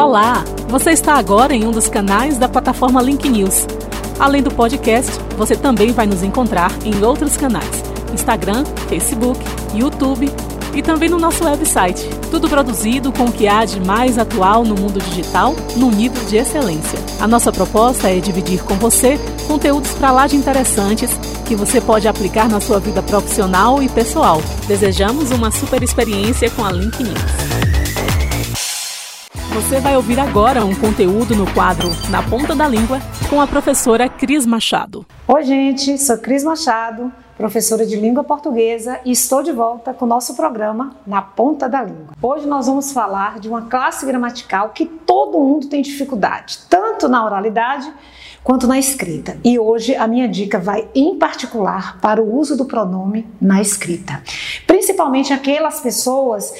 Olá! Você está agora em um dos canais da plataforma Link News. Além do podcast, você também vai nos encontrar em outros canais: Instagram, Facebook, YouTube e também no nosso website. Tudo produzido com o que há de mais atual no mundo digital, no nível de excelência. A nossa proposta é dividir com você conteúdos para lá de interessantes que você pode aplicar na sua vida profissional e pessoal. Desejamos uma super experiência com a Link News. Você vai ouvir agora um conteúdo no quadro Na Ponta da Língua com a professora Cris Machado. Oi, gente, sou Cris Machado, professora de língua portuguesa e estou de volta com o nosso programa Na Ponta da Língua. Hoje nós vamos falar de uma classe gramatical que todo mundo tem dificuldade, tanto na oralidade quanto na escrita. E hoje a minha dica vai em particular para o uso do pronome na escrita, principalmente aquelas pessoas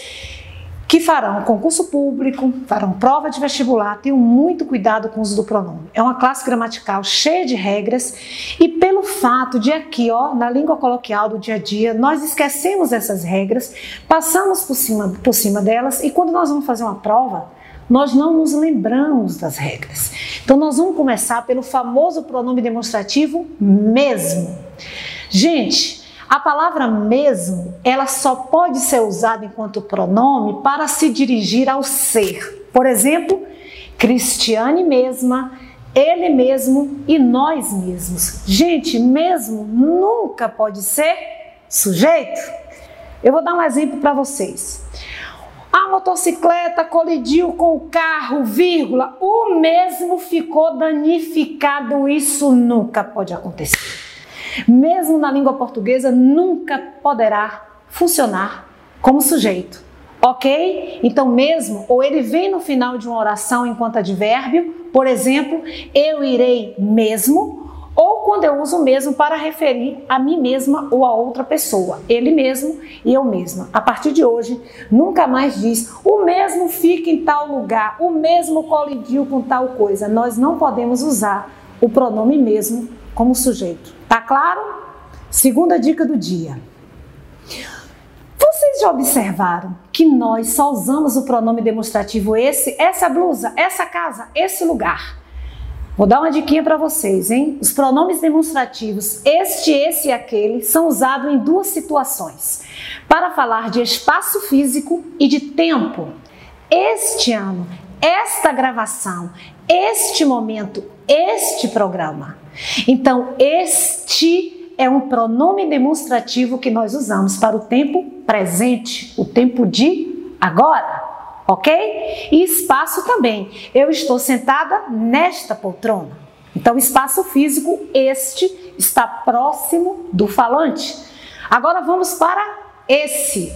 que farão concurso público, farão prova de vestibular, tenham muito cuidado com o uso do pronome. É uma classe gramatical cheia de regras e pelo fato de aqui, ó, na língua coloquial do dia a dia, nós esquecemos essas regras, passamos por cima, por cima delas e quando nós vamos fazer uma prova, nós não nos lembramos das regras. Então nós vamos começar pelo famoso pronome demonstrativo mesmo. Gente, a palavra mesmo, ela só pode ser usada enquanto pronome para se dirigir ao ser. Por exemplo, Cristiane mesma, ele mesmo e nós mesmos. Gente, mesmo nunca pode ser sujeito. Eu vou dar um exemplo para vocês. A motocicleta colidiu com o carro, vírgula, o mesmo ficou danificado. Isso nunca pode acontecer mesmo na língua portuguesa, nunca poderá funcionar como sujeito. Ok? Então, mesmo, ou ele vem no final de uma oração enquanto advérbio, por exemplo, eu irei mesmo, ou quando eu uso mesmo para referir a mim mesma ou a outra pessoa, ele mesmo e eu mesma. A partir de hoje, nunca mais diz o mesmo fica em tal lugar, o mesmo colidiu com tal coisa. Nós não podemos usar o pronome mesmo como sujeito. Tá claro? Segunda dica do dia. Vocês já observaram que nós só usamos o pronome demonstrativo esse, essa blusa, essa casa, esse lugar? Vou dar uma diquinha para vocês, hein? Os pronomes demonstrativos este, esse e aquele são usados em duas situações: para falar de espaço físico e de tempo. Este ano, esta gravação, este momento, este programa. Então, este é um pronome demonstrativo que nós usamos para o tempo presente, o tempo de agora, ok? E espaço também. Eu estou sentada nesta poltrona. Então, espaço físico, este está próximo do falante. Agora vamos para esse.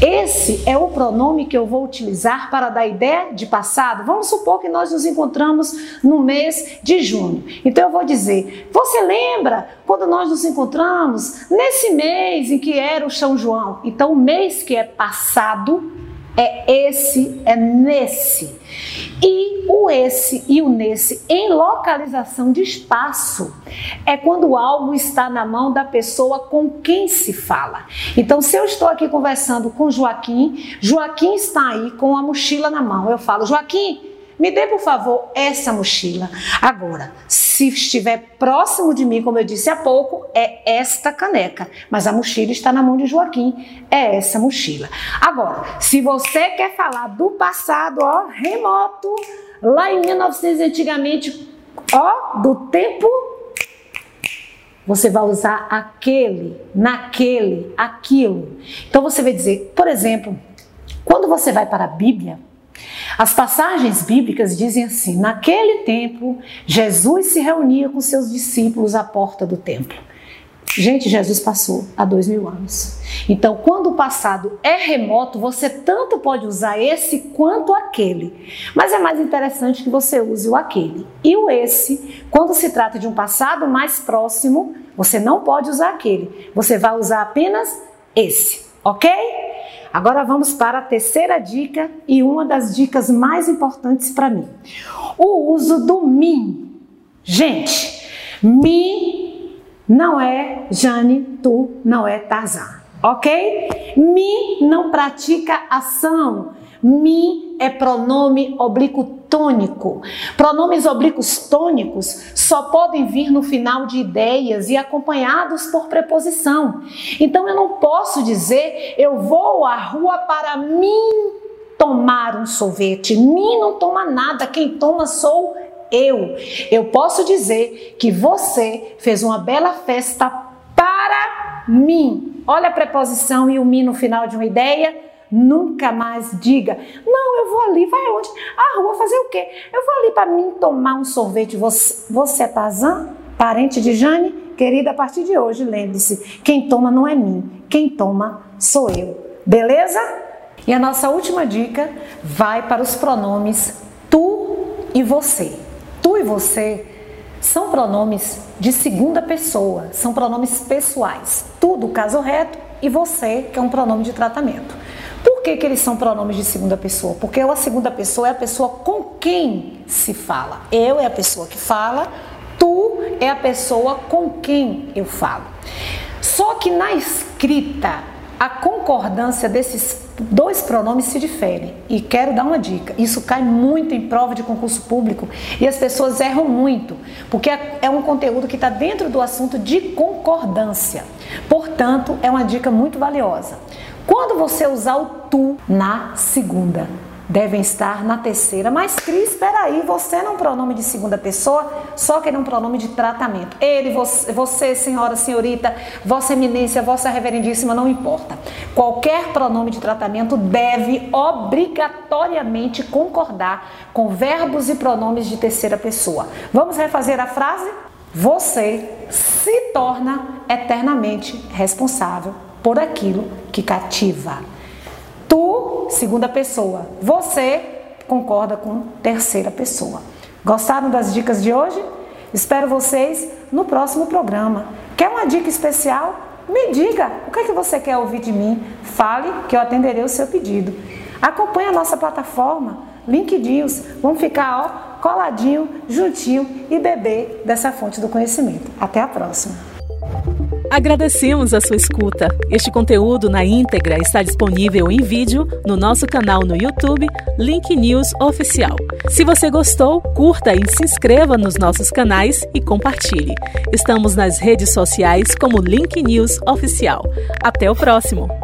Esse é o pronome que eu vou utilizar para dar ideia de passado. Vamos supor que nós nos encontramos no mês de junho. Então eu vou dizer: Você lembra quando nós nos encontramos nesse mês em que era o São João? Então o mês que é passado é esse, é nesse. E o esse e o nesse em localização de espaço é quando algo está na mão da pessoa com quem se fala. Então, se eu estou aqui conversando com Joaquim, Joaquim está aí com a mochila na mão. Eu falo, Joaquim, me dê, por favor, essa mochila. Agora, se estiver próximo de mim, como eu disse há pouco, é esta caneca. Mas a mochila está na mão de Joaquim, é essa mochila. Agora, se você quer falar do passado, ó, remoto, lá em 1900 antigamente, ó, do tempo você vai usar aquele, naquele, aquilo. Então você vai dizer, por exemplo, quando você vai para a Bíblia, as passagens bíblicas dizem assim: naquele tempo, Jesus se reunia com seus discípulos à porta do templo. Gente, Jesus passou há dois mil anos. Então, quando o passado é remoto, você tanto pode usar esse quanto aquele. Mas é mais interessante que você use o aquele. E o esse, quando se trata de um passado mais próximo, você não pode usar aquele. Você vai usar apenas esse, ok? Agora vamos para a terceira dica e uma das dicas mais importantes para mim: o uso do mim. Gente, me não é Jane, tu não é Tarzan, ok? Me não pratica ação. Mi é pronome oblíquo tônico. Pronomes oblíquos tônicos só podem vir no final de ideias e acompanhados por preposição. Então eu não posso dizer eu vou à rua para mim tomar um sorvete. Mim não toma nada, quem toma sou eu. Eu posso dizer que você fez uma bela festa para mim. Olha a preposição e o mim no final de uma ideia. Nunca mais diga, não, eu vou ali, vai aonde? Ah, rua fazer o quê? Eu vou ali para mim tomar um sorvete. Você, você é Tazan? Parente de Jane? Querida, a partir de hoje, lembre-se: quem toma não é mim, quem toma sou eu. Beleza? E a nossa última dica vai para os pronomes tu e você. Tu e você são pronomes de segunda pessoa, são pronomes pessoais. Tu do caso reto e você, que é um pronome de tratamento. Por que, que eles são pronomes de segunda pessoa? Porque a segunda pessoa é a pessoa com quem se fala. Eu é a pessoa que fala, tu é a pessoa com quem eu falo. Só que na escrita a concordância desses dois pronomes se difere. E quero dar uma dica: isso cai muito em prova de concurso público e as pessoas erram muito, porque é, é um conteúdo que está dentro do assunto de concordância. Portanto, é uma dica muito valiosa. Quando você usar o tu na segunda, devem estar na terceira. Mas, Cris, espera aí, você não é um pronome de segunda pessoa, só que é um pronome de tratamento. Ele, você, você, senhora, senhorita, vossa eminência, vossa reverendíssima, não importa. Qualquer pronome de tratamento deve obrigatoriamente concordar com verbos e pronomes de terceira pessoa. Vamos refazer a frase? Você se torna eternamente responsável por aquilo que cativa segunda pessoa. Você concorda com terceira pessoa. Gostaram das dicas de hoje? Espero vocês no próximo programa. Quer uma dica especial? Me diga o que, é que você quer ouvir de mim. Fale que eu atenderei o seu pedido. Acompanhe a nossa plataforma, LinkedIn. Vamos ficar ó, coladinho, juntinho e beber dessa fonte do conhecimento. Até a próxima. Agradecemos a sua escuta. Este conteúdo na íntegra está disponível em vídeo no nosso canal no YouTube, Link News Oficial. Se você gostou, curta e se inscreva nos nossos canais e compartilhe. Estamos nas redes sociais como Link News Oficial. Até o próximo!